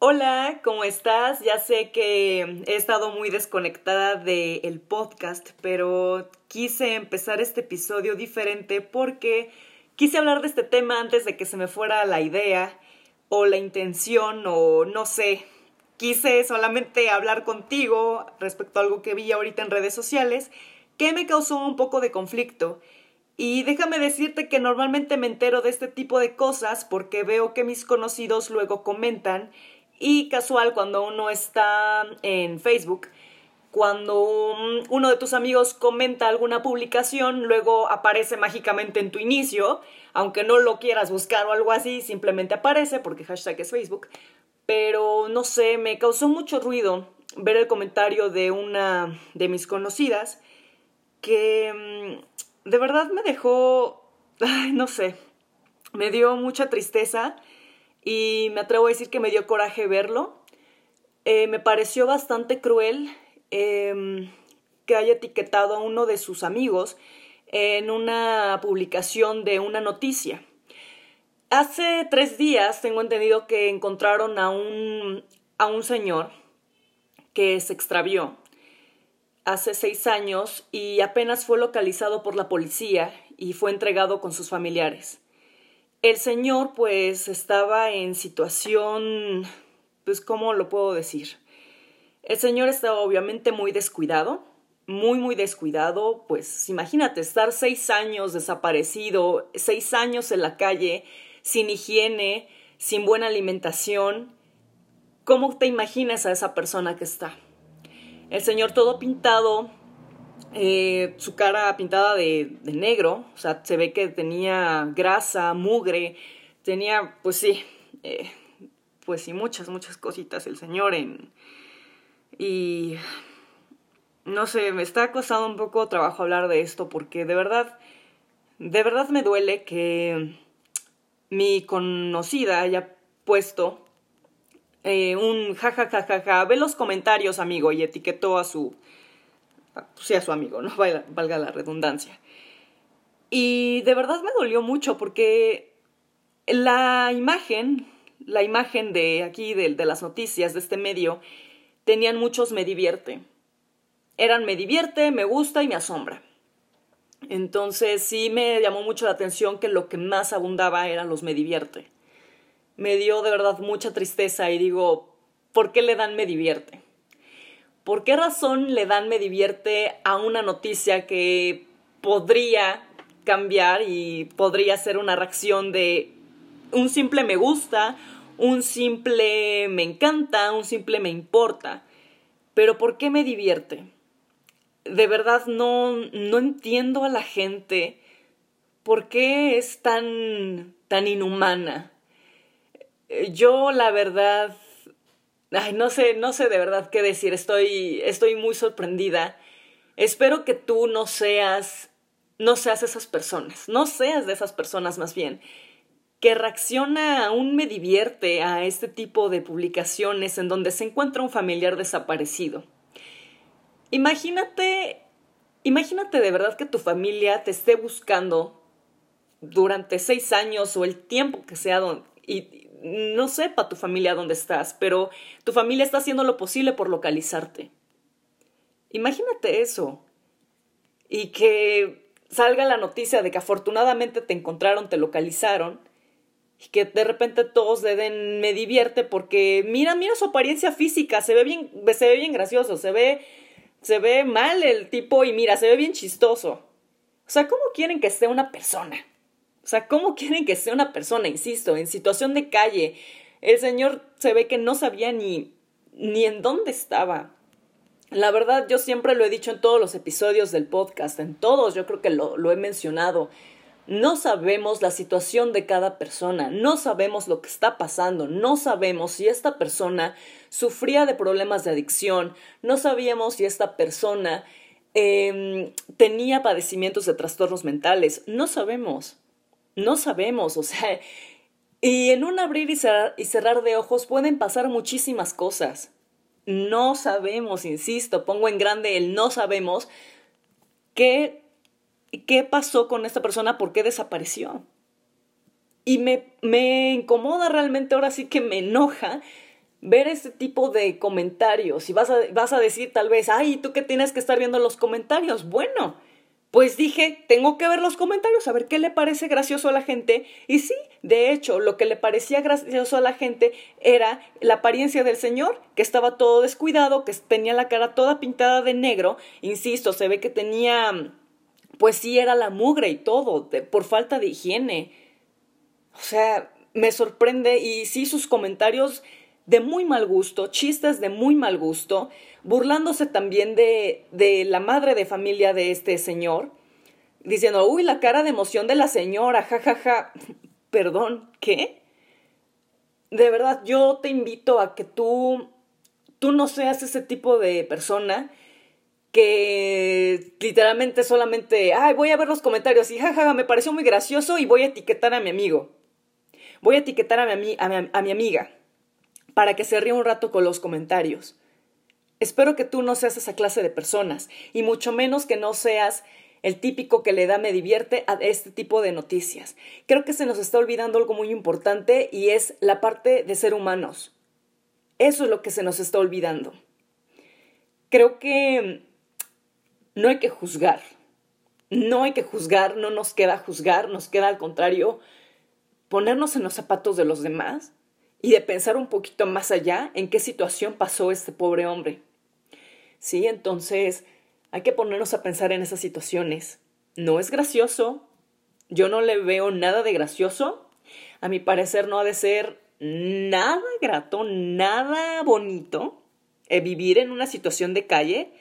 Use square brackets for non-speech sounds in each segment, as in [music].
Hola, ¿cómo estás? Ya sé que he estado muy desconectada del podcast, pero quise empezar este episodio diferente porque quise hablar de este tema antes de que se me fuera la idea o la intención o no sé. Quise solamente hablar contigo respecto a algo que vi ahorita en redes sociales que me causó un poco de conflicto. Y déjame decirte que normalmente me entero de este tipo de cosas porque veo que mis conocidos luego comentan y casual, cuando uno está en Facebook, cuando uno de tus amigos comenta alguna publicación, luego aparece mágicamente en tu inicio, aunque no lo quieras buscar o algo así, simplemente aparece porque hashtag es Facebook. Pero no sé, me causó mucho ruido ver el comentario de una de mis conocidas que mm, de verdad me dejó, no sé, me dio mucha tristeza y me atrevo a decir que me dio coraje verlo. Eh, me pareció bastante cruel em, que haya etiquetado a uno de sus amigos en una publicación de una noticia. Hace tres días tengo entendido que encontraron a un, a un señor que se extravió hace seis años y apenas fue localizado por la policía y fue entregado con sus familiares. El señor pues estaba en situación, pues ¿cómo lo puedo decir? El señor estaba obviamente muy descuidado, muy, muy descuidado, pues imagínate estar seis años desaparecido, seis años en la calle, sin higiene, sin buena alimentación. ¿Cómo te imaginas a esa persona que está? El señor todo pintado, eh, su cara pintada de, negro, o sea, se ve que tenía grasa, mugre, tenía, pues sí, eh, pues sí, muchas, muchas cositas el señor en... Y... No sé, me está costando un poco trabajo hablar de esto porque de verdad, de verdad me duele que mi conocida haya puesto eh, un jajajajaja, ja, ja, ja, ve los comentarios, amigo, y etiquetó a su sea su amigo, ¿no? [laughs] Valga, la redundancia. Y de verdad me dolió mucho porque la imagen, la imagen de aquí, de, de, las noticias de este medio, tenían muchos me divierte. Eran me divierte, me gusta y me asombra. Entonces sí me llamó mucho la atención que lo que más abundaba eran los me divierte. Me dio de verdad mucha tristeza y digo, ¿por qué le dan me divierte? ¿Por qué razón le dan me divierte a una noticia que podría cambiar y podría ser una reacción de un simple me gusta, un simple me encanta, un simple me importa? Pero ¿por qué me divierte? De verdad no, no entiendo a la gente por qué es tan, tan inhumana. Yo la verdad Ay, no sé, no sé de verdad qué decir. Estoy, estoy muy sorprendida. Espero que tú no seas, no seas esas personas, no seas de esas personas más bien, que reacciona aún me divierte a este tipo de publicaciones en donde se encuentra un familiar desaparecido. Imagínate, imagínate de verdad que tu familia te esté buscando durante seis años o el tiempo que sea y, no sepa tu familia dónde estás, pero tu familia está haciendo lo posible por localizarte. Imagínate eso. Y que salga la noticia de que afortunadamente te encontraron, te localizaron, y que de repente todos le den me divierte porque mira, mira su apariencia física, se ve bien, se ve bien gracioso, se ve, se ve mal el tipo y mira, se ve bien chistoso. O sea, ¿cómo quieren que esté una persona? O sea, ¿cómo quieren que sea una persona, insisto, en situación de calle? El señor se ve que no sabía ni, ni en dónde estaba. La verdad, yo siempre lo he dicho en todos los episodios del podcast, en todos, yo creo que lo, lo he mencionado. No sabemos la situación de cada persona, no sabemos lo que está pasando, no sabemos si esta persona sufría de problemas de adicción, no sabíamos si esta persona eh, tenía padecimientos de trastornos mentales, no sabemos. No sabemos, o sea, y en un abrir y cerrar, de ojos pueden pasar muchísimas cosas. No sabemos, insisto, pongo en grande el no sabemos qué, qué pasó con esta persona, por qué desapareció. Y me, me incomoda realmente, ahora sí que me enoja ver este tipo de comentarios y vas a, vas a decir tal vez, ay, ¿tú qué tienes que estar viendo los comentarios? Bueno, pues dije, tengo que ver los comentarios, a ver qué le parece gracioso a la gente. Y sí, de hecho, lo que le parecía gracioso a la gente era la apariencia del señor, que estaba todo descuidado, que tenía la cara toda pintada de negro. Insisto, se ve que tenía, pues sí, era la mugre y todo, por falta de higiene. O sea, me sorprende y sí, sus comentarios de muy mal gusto, chistes de muy mal gusto, burlándose también de, de la madre de familia de este señor, diciendo, uy, la cara de emoción de la señora, jajaja. Ja, ja. [laughs] Perdón, ¿qué? De verdad, yo te invito a que tú, tú no seas ese tipo de persona que literalmente solamente, ay, voy a ver los comentarios y jajaja, ja, me pareció muy gracioso y voy a etiquetar a mi amigo. Voy a etiquetar a mi, a mi, a mi amiga para que se ría un rato con los comentarios. Espero que tú no seas esa clase de personas, y mucho menos que no seas el típico que le da me divierte a este tipo de noticias. Creo que se nos está olvidando algo muy importante y es la parte de ser humanos. Eso es lo que se nos está olvidando. Creo que no hay que juzgar. No hay que juzgar, no nos queda juzgar, nos queda al contrario ponernos en los zapatos de los demás y de pensar un poquito más allá en qué situación pasó este pobre hombre. Sí, entonces hay que ponernos a pensar en esas situaciones. No es gracioso, yo no le veo nada de gracioso, a mi parecer no ha de ser nada grato, nada bonito eh, vivir en una situación de calle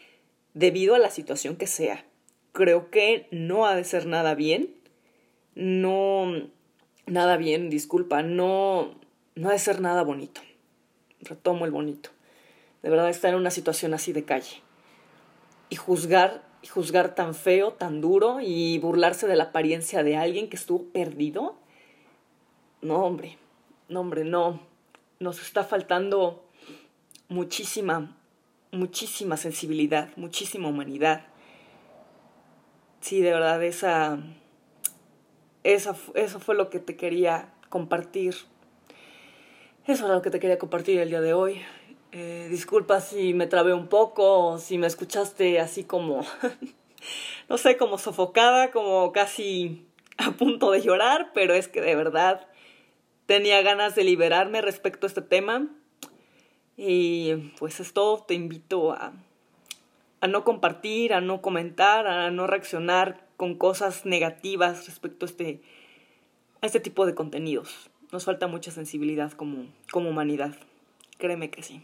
debido a la situación que sea. Creo que no ha de ser nada bien, no, nada bien, disculpa, no, no ha de ser nada bonito. Retomo el bonito. De verdad estar en una situación así de calle. Y juzgar, y juzgar tan feo, tan duro, y burlarse de la apariencia de alguien que estuvo perdido. No, hombre, no, hombre, no. Nos está faltando muchísima, muchísima sensibilidad, muchísima humanidad. Sí, de verdad, esa, esa, eso fue lo que te quería compartir eso es lo que te quería compartir el día de hoy. Eh, disculpa si me trabé un poco, si me escuchaste así como, [laughs] no sé, como sofocada, como casi a punto de llorar, pero es que de verdad tenía ganas de liberarme respecto a este tema. Y pues es todo, te invito a, a no compartir, a no comentar, a no reaccionar con cosas negativas respecto a este, a este tipo de contenidos nos falta mucha sensibilidad como, como humanidad. Créeme que sí.